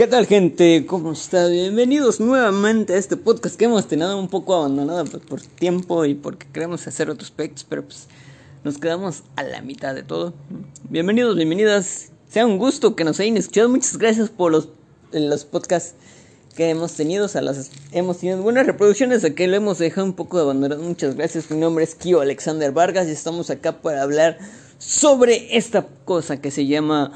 ¿Qué tal gente? ¿Cómo está? Bienvenidos nuevamente a este podcast que hemos tenido un poco abandonado por tiempo y porque queremos hacer otros aspectos, pero pues nos quedamos a la mitad de todo. Bienvenidos, bienvenidas. Sea un gusto que nos hayan escuchado. Muchas gracias por los, los podcasts que hemos tenido. O sea, las, hemos tenido buenas reproducciones. Aquí lo hemos dejado un poco abandonado. Muchas gracias. Mi nombre es Kio Alexander Vargas y estamos acá para hablar sobre esta cosa que se llama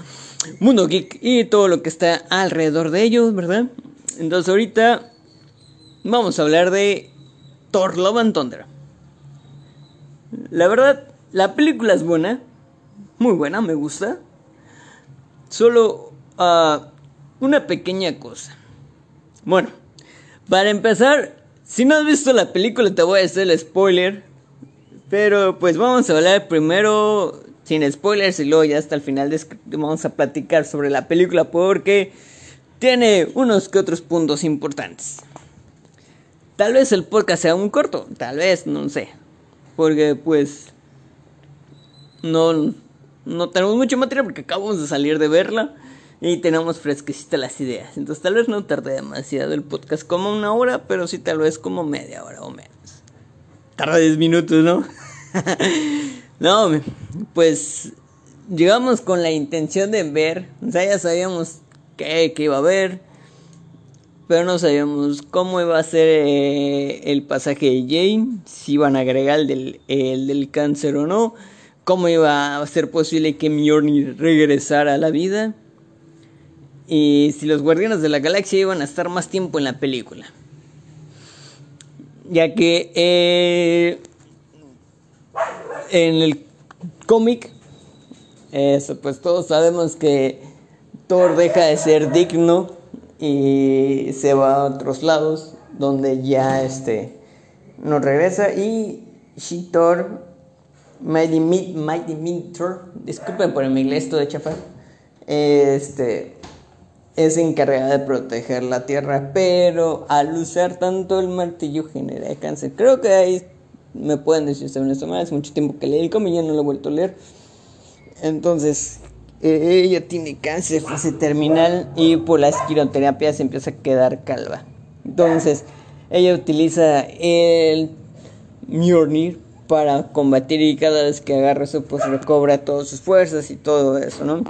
Mundo Geek y todo lo que está alrededor de ellos, ¿verdad? Entonces ahorita vamos a hablar de Thor Love and Thunder. La verdad, la película es buena, muy buena, me gusta. Solo uh, una pequeña cosa. Bueno, para empezar, si no has visto la película te voy a hacer el spoiler. Pero pues vamos a hablar primero sin spoilers y luego ya hasta el final vamos a platicar sobre la película porque tiene unos que otros puntos importantes. Tal vez el podcast sea un corto, tal vez, no sé. Porque pues no, no tenemos mucho material porque acabamos de salir de verla y tenemos fresquecitas las ideas. Entonces tal vez no tarde demasiado el podcast como una hora, pero sí tal vez como media hora o menos. Tarda 10 minutos, ¿no? No, pues llegamos con la intención de ver, o sea, ya sabíamos qué, iba a ver, pero no sabíamos cómo iba a ser eh, el pasaje de Jane, si iban a agregar el del, el del cáncer o no, cómo iba a ser posible que Mjolnir regresara a la vida y si los Guardianes de la Galaxia iban a estar más tiempo en la película. Ya que eh, en el cómic, pues todos sabemos que Thor deja de ser digno y se va a otros lados donde ya este no regresa. Y She-Thor Mighty, Mighty Thor disculpen por mi inglés todo de chafa este es encargada de proteger la tierra pero al usar tanto el martillo genera cáncer. Creo que ahí me pueden decir sobre esto más. Hace mucho tiempo que leí el cómic, ya no lo he vuelto a leer. Entonces, eh, ella tiene cáncer fase terminal y por la esquiroterapia se empieza a quedar calva. Entonces, ella utiliza el Mjolnir para combatir y cada vez que agarra eso pues recobra todas sus fuerzas y todo eso, ¿no?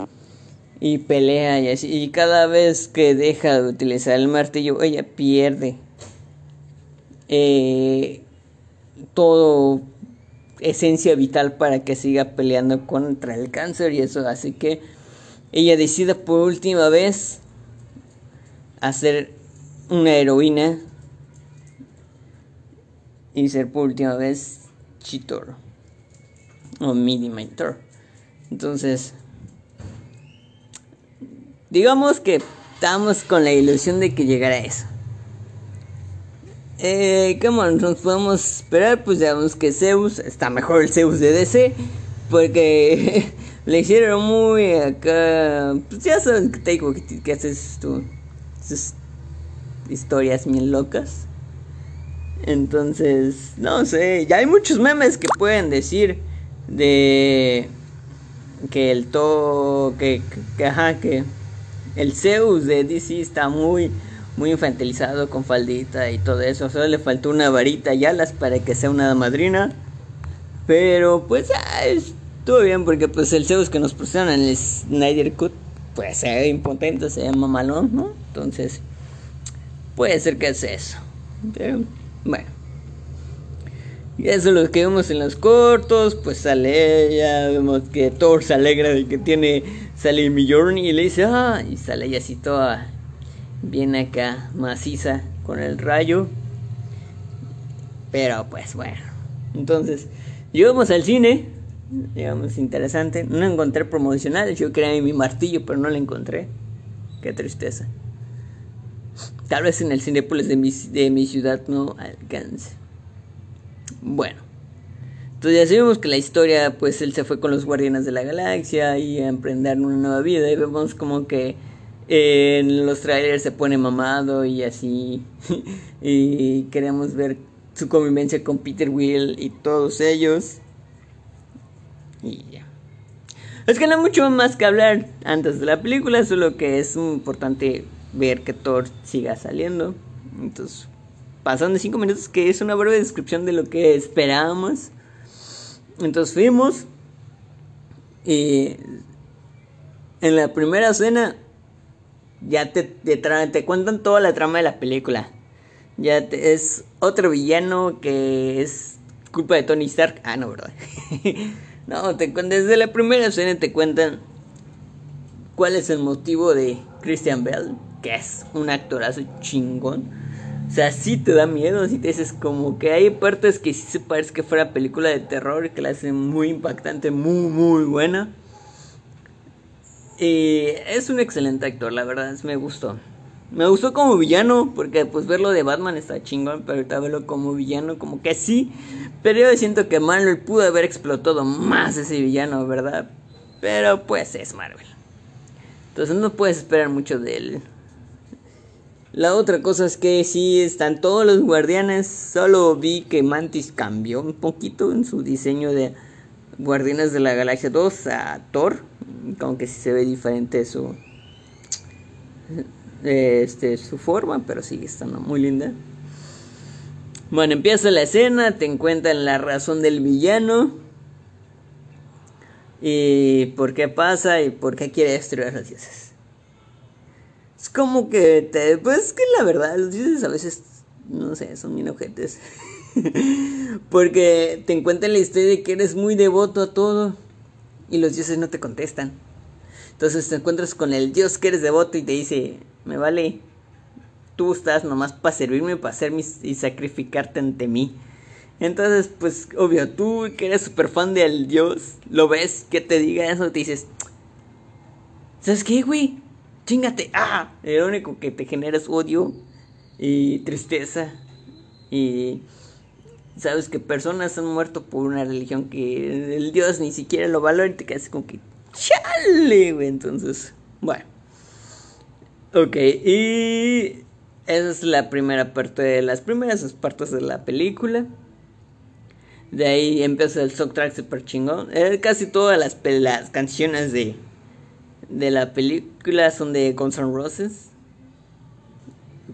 Y pelea y así. Y cada vez que deja de utilizar el martillo, ella pierde eh, todo esencia vital para que siga peleando contra el cáncer y eso así que ella decide por última vez hacer una heroína y ser por última vez Chitor o Minimator entonces digamos que estamos con la ilusión de que llegara eso eh, ¿Cómo nos podemos esperar? Pues digamos que Zeus está mejor el Zeus de DC. Porque le hicieron muy acá. Pues ya sabes que te que, haces tú. Historias bien locas. Entonces, no sé. Ya hay muchos memes que pueden decir de. Que el to. Que, que, que el Zeus de DC está muy muy infantilizado con faldita y todo eso. Solo le faltó una varita y alas para que sea una madrina. Pero pues ya estuvo bien porque pues el Zeus que nos pusieron en el Snyder Cut pues se impotente, se llama malón, ¿no? Entonces puede ser que es eso. Pero bueno. Y eso es lo que vemos en los cortos, pues sale ella, vemos que Thor se alegra de que tiene, sale Mjolnir y le dice, ah, y sale ella así toda Viene acá maciza con el rayo. Pero pues bueno. Entonces, llegamos al cine. Digamos, interesante. No encontré promocionales. Yo quería mi martillo, pero no lo encontré. Qué tristeza. Tal vez en el Cinepolis de mi, de mi ciudad no alcance. Bueno. Entonces ya sabemos que la historia, pues él se fue con los Guardianes de la Galaxia y a emprender una nueva vida. Y vemos como que en los trailers se pone mamado y así. y queremos ver su convivencia con Peter Will y todos ellos. Y ya. Es que no hay mucho más que hablar antes de la película, solo que es importante ver que Thor siga saliendo. Entonces, pasan de 5 minutos, que es una breve descripción de lo que esperábamos. Entonces fuimos. Y en la primera escena ya te, te, cuentan toda la trama de la película. Ya es otro villano que es culpa de Tony Stark. Ah, no, verdad. no, te, desde la primera escena te cuentan cuál es el motivo de Christian Bell, que es un actorazo chingón. O sea, sí te da miedo, si te dices como que hay partes que sí se parece que fuera película de terror, que la hacen muy impactante, muy, muy buena. Es un excelente actor, la verdad, me gustó. Me gustó como villano, porque pues verlo de Batman está chingón, pero ahorita verlo como villano, como que sí. Pero yo siento que Marvel pudo haber explotado más ese villano, ¿verdad? Pero pues es Marvel. Entonces no puedes esperar mucho de él. La otra cosa es que sí están todos los guardianes. Solo vi que Mantis cambió un poquito en su diseño de Guardianes de la Galaxia 2 a Thor. Como que sí se ve diferente su. Este, su forma, pero sigue estando muy linda. Bueno, empieza la escena, te encuentran la razón del villano. Y por qué pasa y por qué quiere destruir a los dioses. Es como que. Pues que la verdad, los dioses a veces. No sé, son bien ojetes. Porque te encuentran la historia de que eres muy devoto a todo. Y los dioses no te contestan. Entonces te encuentras con el dios que eres devoto y te dice: Me vale. Tú estás nomás para servirme, para hacer y sacrificarte ante mí. Entonces, pues, obvio, tú que eres súper fan del dios, lo ves que te diga eso, te dices: ¿Sabes qué, güey? chingate, ah, lo único que te genera es odio y tristeza y sabes que personas han muerto por una religión que el Dios ni siquiera lo valora y te quedas como que chale, güey, entonces, bueno. Ok, y esa es la primera parte de las primeras partes de la película. De ahí empieza el soundtrack super chingón. Eh, casi todas las, las canciones de de la película son de Guns N' Roses.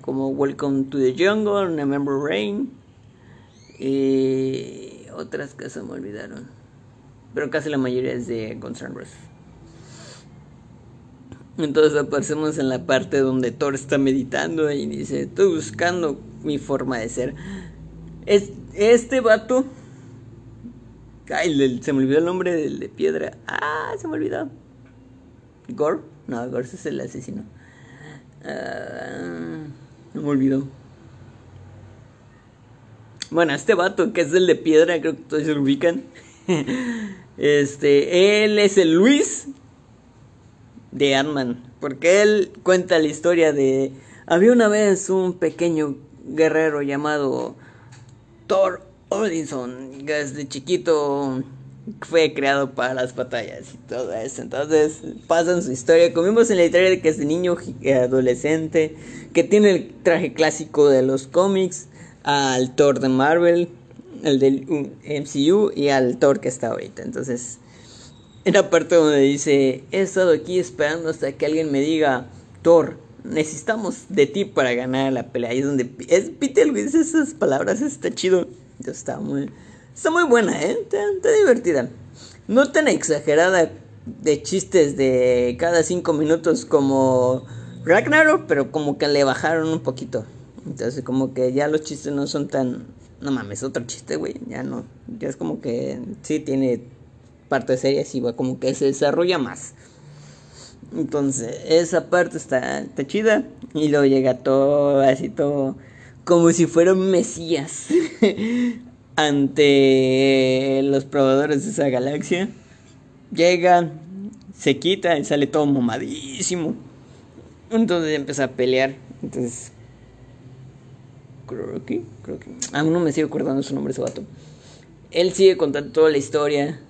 Como Welcome to the Jungle, Remember Rain. Y otras que me olvidaron. Pero casi la mayoría es de Guns N' Roses. Entonces aparecemos en la parte donde Thor está meditando y dice, estoy buscando mi forma de ser. Es, este vato... Ay, se me olvidó el nombre de piedra. Ah, se me olvidó. Gore. No, Gore es el asesino. Uh, no me olvidó. Bueno, este vato que es el de piedra, creo que todos lo ubican. Este, él es el Luis de Ant-Man. Porque él cuenta la historia de. Había una vez un pequeño guerrero llamado Thor Odinson. Desde chiquito fue creado para las batallas y todo eso. Entonces pasan su historia. Comimos en la historia de que es de niño adolescente, que tiene el traje clásico de los cómics, al Thor de Marvel, el del MCU y al Thor que está ahorita. Entonces, en la parte donde dice, he estado aquí esperando hasta que alguien me diga, Thor, necesitamos de ti para ganar la pelea. Ahí es donde es Peter dice esas palabras, está chido. Está muy Está muy buena, ¿eh? Está, divertida. No tan exagerada de chistes de cada cinco minutos como Ragnarok, pero como que le bajaron un poquito. Entonces como que ya los chistes no son tan... No mames, otro chiste, güey. Ya no. Ya es como que sí tiene parte seria, y va como que se desarrolla más. Entonces, esa parte está, está chida. Y luego llega todo así todo como si fuera un mesías. ante los probadores de esa galaxia. Llega, se quita y sale todo mamadísimo. Entonces empieza a pelear. Entonces. Creo que. Aún no me sigo acordando su nombre, ese vato. Él sigue contando toda la historia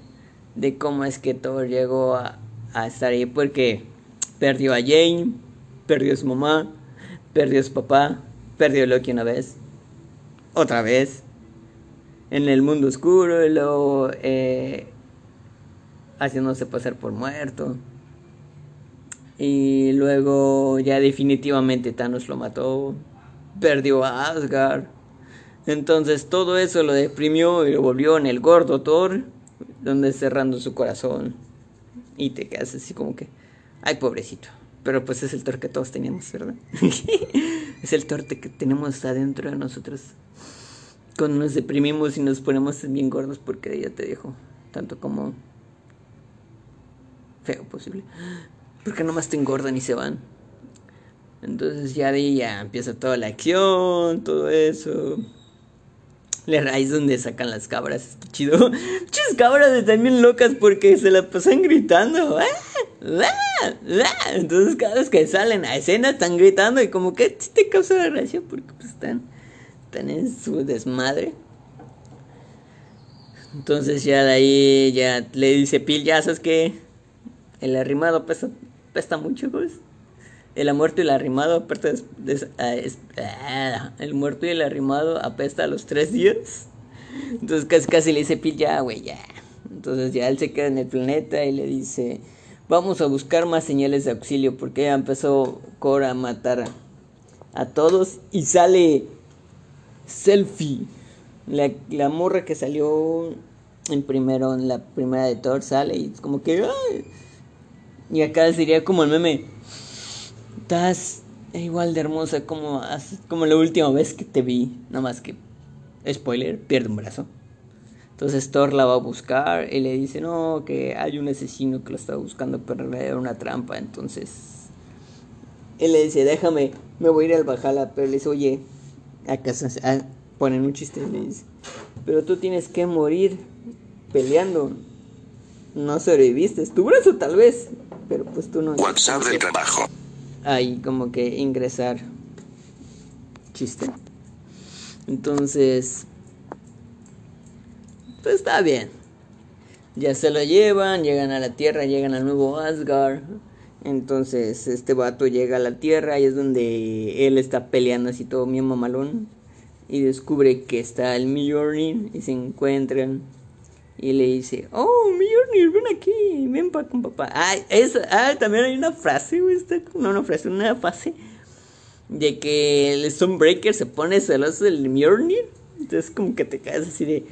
de cómo es que Thor llegó a, a estar ahí. Porque perdió a Jane, perdió a su mamá, perdió a su papá, perdió a Loki una vez, otra vez, en el mundo oscuro y luego eh, haciéndose pasar por muerto. Y luego ya definitivamente Thanos lo mató. Perdió a Asgard. Entonces todo eso lo deprimió y lo volvió en el gordo Thor. Donde cerrando su corazón. Y te quedas así como que... Ay, pobrecito. Pero pues es el Thor que todos teníamos, ¿verdad? es el Thor que tenemos adentro de nosotros. Cuando nos deprimimos y nos ponemos bien gordos porque ella te dijo. Tanto como feo posible. Porque nomás te engordan y se van. Entonces ya de ahí ya empieza toda la acción, todo eso. La raíz donde sacan las cabras, está chido. Muchas cabras están bien locas porque se la pasan gritando. ¡Ah! ¡Ah! ¡Ah! Entonces cada vez que salen a escena están gritando y como que te causa gracia porque pues están, están en su desmadre. Entonces ya de ahí ya le dice Pil, ya sabes que el arrimado pesa, pesta mucho, pues. El muerto y el arrimado apesta, ah, ah, el muerto y el arrimado apesta a los tres días. Entonces casi casi le dice Pil, ya, güey, ya. Entonces ya él se queda en el planeta y le dice, vamos a buscar más señales de auxilio porque ya empezó Cora a matar a, todos y sale Selfie. La, la morra que salió en primero, en la primera de Thor sale y es como que... Y acá sería como el meme. Estás igual de hermosa como, como la última vez que te vi. Nada más que, spoiler, pierde un brazo. Entonces Thor la va a buscar y le dice, no, que hay un asesino que lo está buscando, pero era una trampa. Entonces, él le dice, déjame, me voy a ir al Bajala. Pero le dice, oye, acá ah, ponen un chiste y le dice, pero tú tienes que morir peleando. No sobreviviste, tu brazo tal vez, pero pues tú no. WhatsApp del trabajo. Ahí como que ingresar. Chiste. Entonces, pues está bien. Ya se lo llevan, llegan a la Tierra, llegan al nuevo Asgard. Entonces este vato llega a la Tierra y es donde él está peleando así todo bien mamalón. Y descubre que está el Mjolnir y se encuentran y le dice, oh, Mjolnir, ven aquí, ven para con papá. Ah, ah, también hay una frase, güey, no una frase, una fase de que el Stonebreaker se pone celoso del Mjolnir. Entonces como que te caes así de,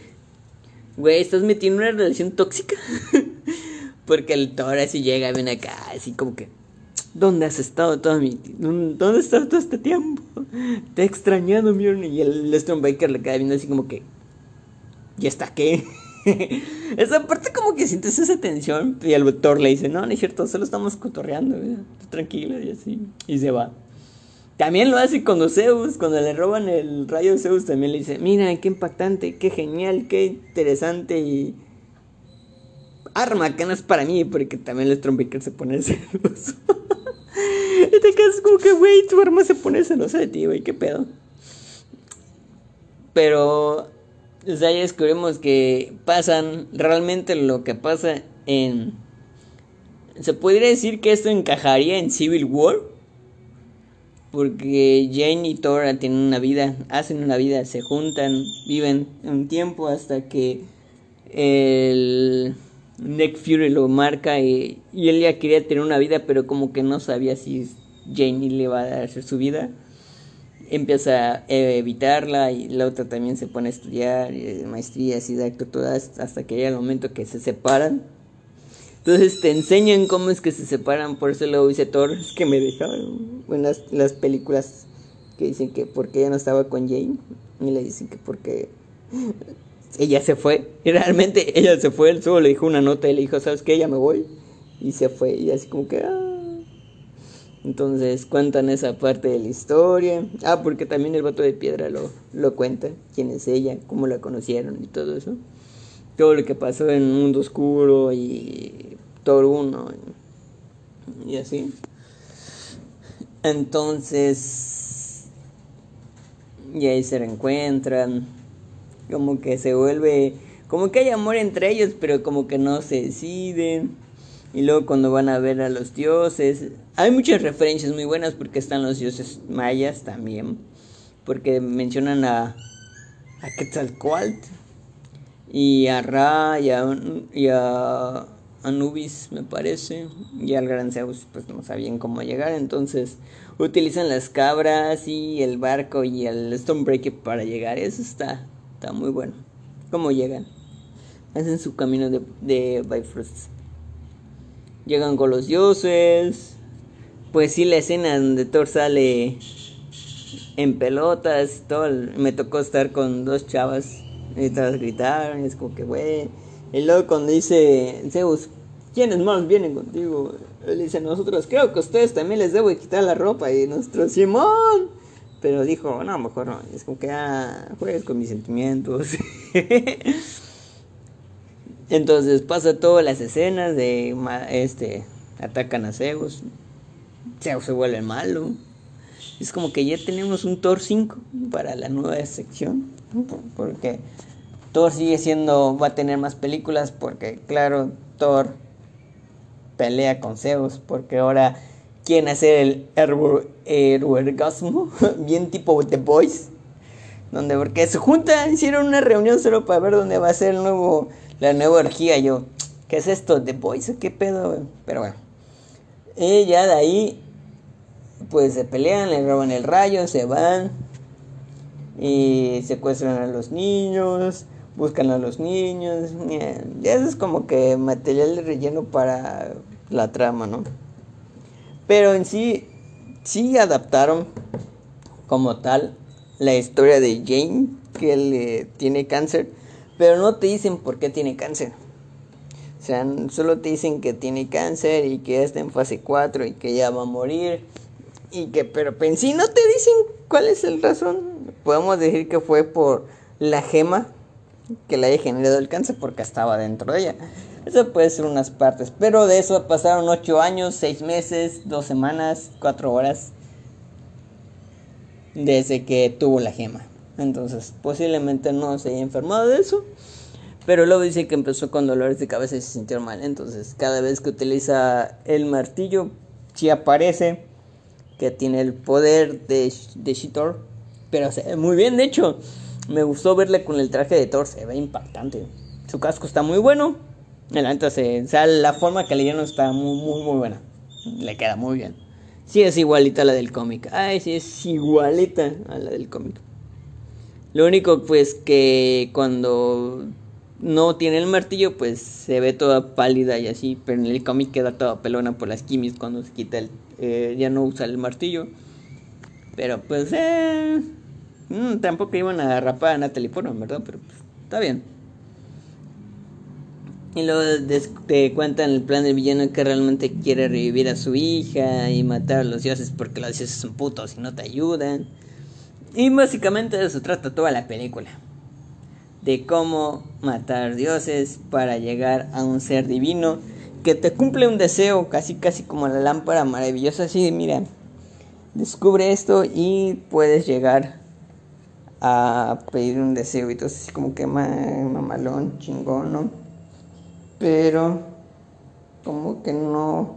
güey, estás metiendo una relación tóxica. Porque el Thor así llega, ven acá, así como que, ¿dónde has estado todo mi ¿Dónde has estado todo este tiempo? Te he extrañado, Mjolnir. Y el Stonebreaker le queda viendo así como que, ¿y está qué? Esa parte como que sientes esa tensión y el doctor le dice, no, no es cierto, solo estamos cotorreando, tranquilo y así. Y se va. También lo hace cuando Zeus, cuando le roban el rayo Zeus, también le dice, mira, qué impactante, qué genial, qué interesante y... Arma que no es para mí, porque también el Stormbreaker se pone celoso. y te quedas como que, güey, tu arma se pone celosa de ti, güey, qué pedo. Pero sea, ya descubrimos que pasan realmente lo que pasa en... Se podría decir que esto encajaría en Civil War. Porque Jane y Thor tienen una vida, hacen una vida, se juntan, viven un tiempo hasta que el Nick Fury lo marca y, y él ya quería tener una vida, pero como que no sabía si Jane le iba a dar su vida empieza a evitarla y la otra también se pone a estudiar eh, maestrías y todas hasta que llega el momento que se separan. Entonces te enseñan cómo es que se separan, por eso luego dice Thor, es que me dejaron en las, películas que dicen que porque ella no estaba con Jane y le dicen que porque ella se fue y realmente ella se fue, él solo le dijo una nota y le dijo, ¿sabes qué? Ella me voy y se fue y así como que... Ah, entonces cuentan esa parte de la historia. Ah, porque también el vato de piedra lo, lo cuenta. Quién es ella, cómo la conocieron y todo eso. Todo lo que pasó en un mundo oscuro y todo uno y, y así. Entonces, y ahí se reencuentran. Como que se vuelve, como que hay amor entre ellos, pero como que no se deciden. Y luego cuando van a ver a los dioses, hay muchas referencias muy buenas porque están los dioses mayas también. Porque mencionan a, a Quetzalcoatl y a Ra y a, y Anubis, me parece, y al Gran Zeus, pues no sabían cómo llegar, entonces utilizan las cabras y el barco y el Stonebreaker para llegar. Eso está, está muy bueno. ¿Cómo llegan? Hacen su camino de, de Bifrost. Llegan con los dioses. Pues sí, la escena donde Thor sale en pelotas, todo. Me tocó estar con dos chavas y gritaron. es como que, güey. Y luego cuando dice Zeus, ¿quiénes más vienen contigo? Él dice, nosotros creo que a ustedes también les debo quitar la ropa. Y nuestro Simón. Pero dijo, no, mejor no. Es como que, ah, juegues con mis sentimientos. Entonces pasa todas las escenas de este atacan a Zeus. Zeus se vuelve malo. Es como que ya tenemos un Thor 5 para la nueva sección. Porque Thor sigue siendo, va a tener más películas porque claro, Thor pelea con Zeus porque ahora quieren hacer el Erwergasmo, bien tipo The Boys, donde porque se juntan, hicieron una reunión solo para ver dónde va a ser el nuevo la nueva orgía. Yo, ¿qué es esto? ¿The Boys? ¿Qué pedo? Pero bueno. Y ya de ahí, pues se pelean, le roban el rayo, se van. Y secuestran a los niños, buscan a los niños. Ya eso es como que material de relleno para la trama, ¿no? Pero en sí, sí adaptaron como tal la historia de Jane, que él tiene cáncer pero no te dicen por qué tiene cáncer. O sea, solo te dicen que tiene cáncer y que está en fase 4 y que ya va a morir. Y que, pero en sí no te dicen cuál es el razón. Podemos decir que fue por la gema que le haya generado el cáncer porque estaba dentro de ella. Eso puede ser unas partes. Pero de eso pasaron 8 años, 6 meses, 2 semanas, 4 horas. Desde que tuvo la gema. Entonces, posiblemente no se haya enfermado de eso. Pero luego dice que empezó con dolores de cabeza y se sintió mal. Entonces, cada vez que utiliza el martillo, sí aparece que tiene el poder de, de Shitor. Pero se muy bien, de hecho. Me gustó verle con el traje de Thor, se ve impactante. Su casco está muy bueno. Entonces, o sea, la forma que le dieron está muy, muy, muy buena. Le queda muy bien. Sí, es igualita a la del cómic. Ay, sí, es igualita a la del cómic. Lo único pues que cuando no tiene el martillo pues se ve toda pálida y así, pero en el cómic queda toda pelona por las quimios cuando se quita el... Eh, ya no usa el martillo. Pero pues eh, mm, tampoco iban a rapar a Natalie Portman, ¿verdad? Pero pues, está bien. Y luego te cuentan el plan del villano que realmente quiere revivir a su hija y matar a los dioses porque los dioses son putos y no te ayudan. Y básicamente de eso trata toda la película. De cómo matar dioses para llegar a un ser divino que te cumple un deseo, casi casi como la lámpara maravillosa. Así, mira, descubre esto y puedes llegar a pedir un deseo. Y entonces, así como que mamalón, chingón, ¿no? Pero, como que no.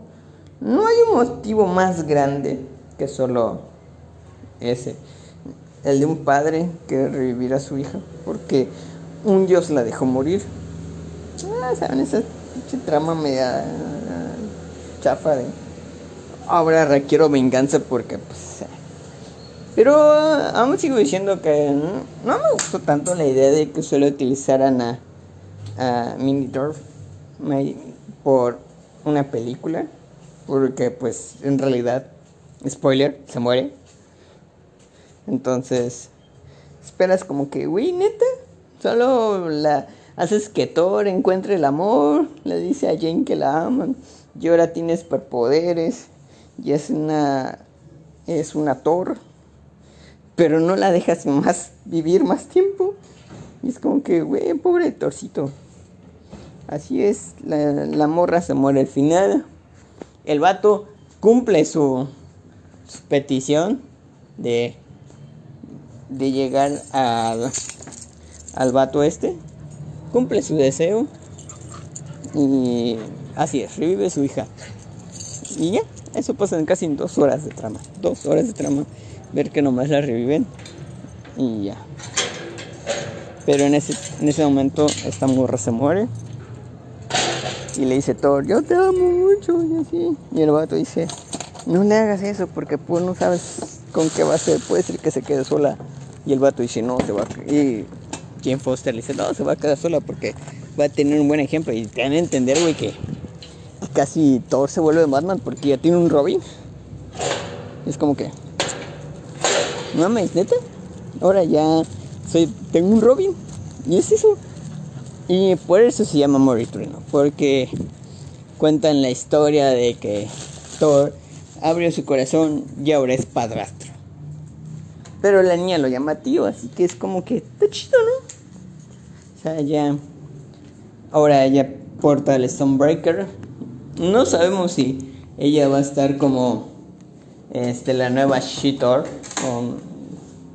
No hay un motivo más grande que solo ese el de un padre que revivir a su hija porque un dios la dejó morir. Ah, ¿saben? Esa trama media chafa de ahora requiero venganza porque pues... Eh. Pero aún sigo diciendo que no, me gustó tanto la idea de que solo utilizaran a, a Minidorf por una película. Porque pues en realidad, spoiler, se muere. Entonces, esperas como que, güey, neta, solo la haces que Thor encuentre el amor, le dice a Jane que la aman, y ahora tiene superpoderes, y es una es una Thor, pero no la dejas más vivir más tiempo. Y es como que, güey, pobre Torcito. Así es, la, la morra se muere al final. El vato cumple su, su petición de de llegar al, al vato este, cumple su deseo y así es, revive su hija. Y ya, eso pasa en casi dos horas de trama. Dos horas de trama. Ver que nomás la reviven. Y ya. Pero en ese, en ese momento esta morra se muere. y le dice Thor, yo te amo mucho y así. Y el vato dice, no le hagas eso porque pues no sabes con qué va a ser, puede ser que se quede sola. Y el vato dice, no, se va a. Y Jane Foster le dice, no, se va a quedar sola porque va a tener un buen ejemplo. Y te van a entender, güey, que casi Thor se vuelve Batman porque ya tiene un Robin. Es como que, no mames, neta. Ahora ya soy, tengo un Robin. Y es eso. Y por eso se llama Moritrino. Porque cuentan la historia de que Thor abrió su corazón y ahora es padrastro. Pero la niña lo llama tío, así que es como que está chido, ¿no? O sea, ya. Ahora ella porta el Stonebreaker. No sabemos si ella va a estar como este, la nueva Shitor con,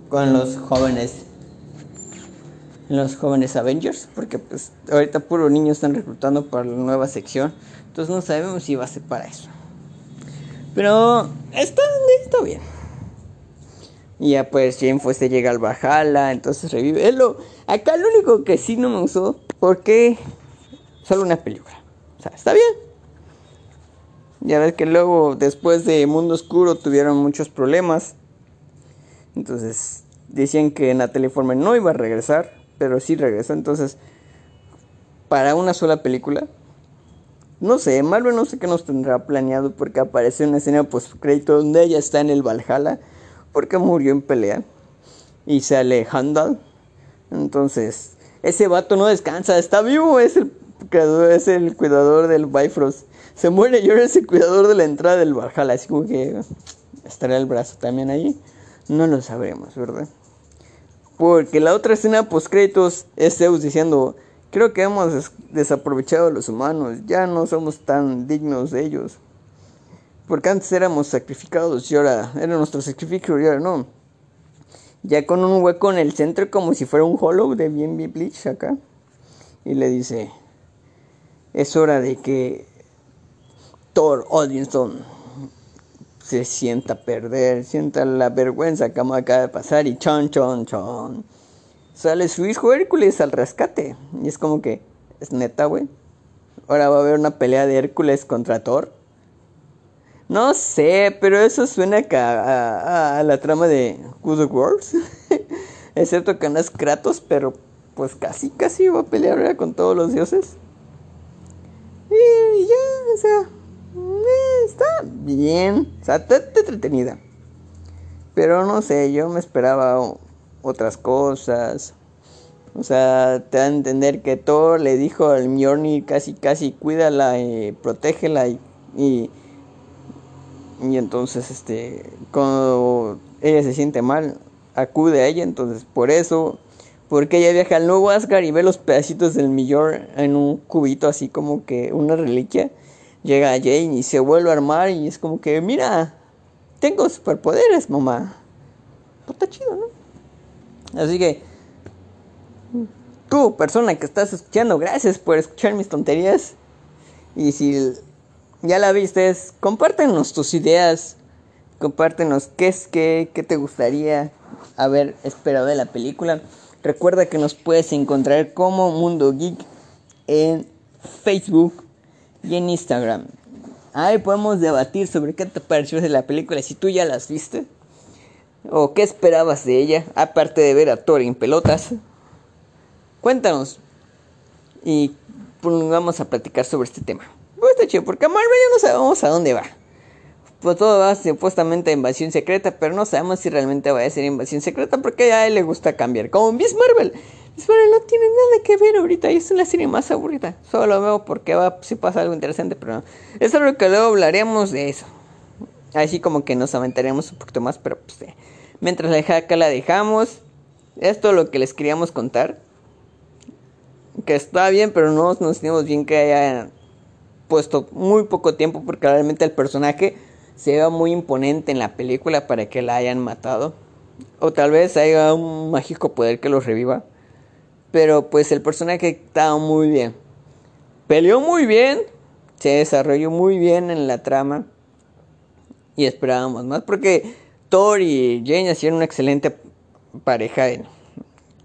con los jóvenes los jóvenes Avengers porque pues ahorita puro niños están reclutando para la nueva sección entonces no sabemos si va a ser para eso pero está, está bien y ya pues Jane Foster llega al Valhalla entonces revive. Lo, acá lo único que sí no me gustó porque solo una película. O sea está bien. Ya ves que luego, después de Mundo Oscuro, tuvieron muchos problemas. Entonces, decían que Natalie Forman no iba a regresar, pero sí regresó. Entonces, para una sola película, no sé, Marvel no sé qué nos tendrá planeado porque aparece una escena post crédito donde ella está en el Valhalla porque murió en pelea y sale Handal. Entonces, ese vato no descansa, está vivo, es el cuidador del Bifrost se muere y ahora es el cuidador de la entrada del Valhalla. Así como que estará el brazo también ahí. No lo sabremos, ¿verdad? Porque la otra escena post créditos es Zeus diciendo, creo que hemos desaprovechado a los humanos, ya no somos tan dignos de ellos. Porque antes éramos sacrificados y ahora era nuestro sacrificio y ahora no. Ya con un hueco en el centro como si fuera un hollow de bien Bleach acá. Y le dice, es hora de que Thor Odinson se sienta perder, sienta la vergüenza que acaba de pasar y chon, chon, chon. Sale su hijo Hércules al rescate. Y es como que, es neta, güey. Ahora va a haber una pelea de Hércules contra Thor. No sé, pero eso suena a, la trama de Good of Wars. Excepto que no es Kratos, pero pues casi, casi va a pelear con todos los dioses. Y ya, o sea, eh, está bien, o sea, está, entretenida. Pero no sé, yo me esperaba otras cosas. O sea, te da a entender que Thor le dijo al Mjolnir casi casi cuídala y protégela y, y entonces este cuando ella se siente mal acude a ella, entonces por eso porque ella viaja al nuevo Asgard y ve los pedacitos del Mjolnir en un cubito así como que una reliquia llega Jane y se vuelve a armar y es como que, mira, tengo superpoderes, mamá. Pues está chido, ¿no? Así que, tú, persona que estás escuchando, gracias por escuchar mis tonterías. Y si ya la viste, compártenos tus ideas, compártenos qué es que, qué te gustaría haber esperado de la película. Recuerda que nos puedes encontrar como Mundo Geek en Facebook, y en Instagram. Ahí podemos debatir sobre qué te pareció de la película, si tú ya las viste. O qué esperabas de ella, aparte de ver a Thor en pelotas. Cuéntanos. Y vamos a platicar sobre este tema. Pues está chido, porque Marvel ya no sabemos a dónde va. Pues todo va supuestamente a invasión secreta, pero no sabemos si realmente va a ser invasión secreta porque a él le gusta cambiar. Como Miss Marvel. Marvel no tiene nada que ver ahorita. Es una serie más aburrida. Solo lo veo porque va si pasa algo interesante, pero no. Es algo que luego hablaremos de eso. Así como que nos aventaremos un poquito más, pero pues, eh, mientras la acá la dejamos. Esto es lo que les queríamos contar. Que está bien, pero no nos sentimos bien que haya puesto muy poco tiempo porque realmente el personaje se ve muy imponente en la película para que la hayan matado. O tal vez haya un mágico poder que lo reviva. Pero pues el personaje estaba muy bien. Peleó muy bien. Se desarrolló muy bien en la trama. Y esperábamos más. Porque Thor y Jane hacían una excelente pareja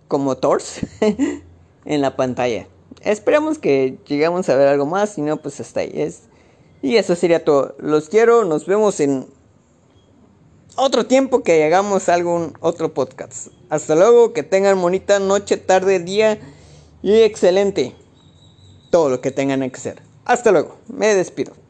como Thors en la pantalla. Esperemos que lleguemos a ver algo más. Si no, pues hasta ahí es. Y eso sería todo. Los quiero. Nos vemos en otro tiempo que hagamos algún otro podcast. Hasta luego. Que tengan bonita noche, tarde, día. Y excelente. Todo lo que tengan que hacer. Hasta luego. Me despido.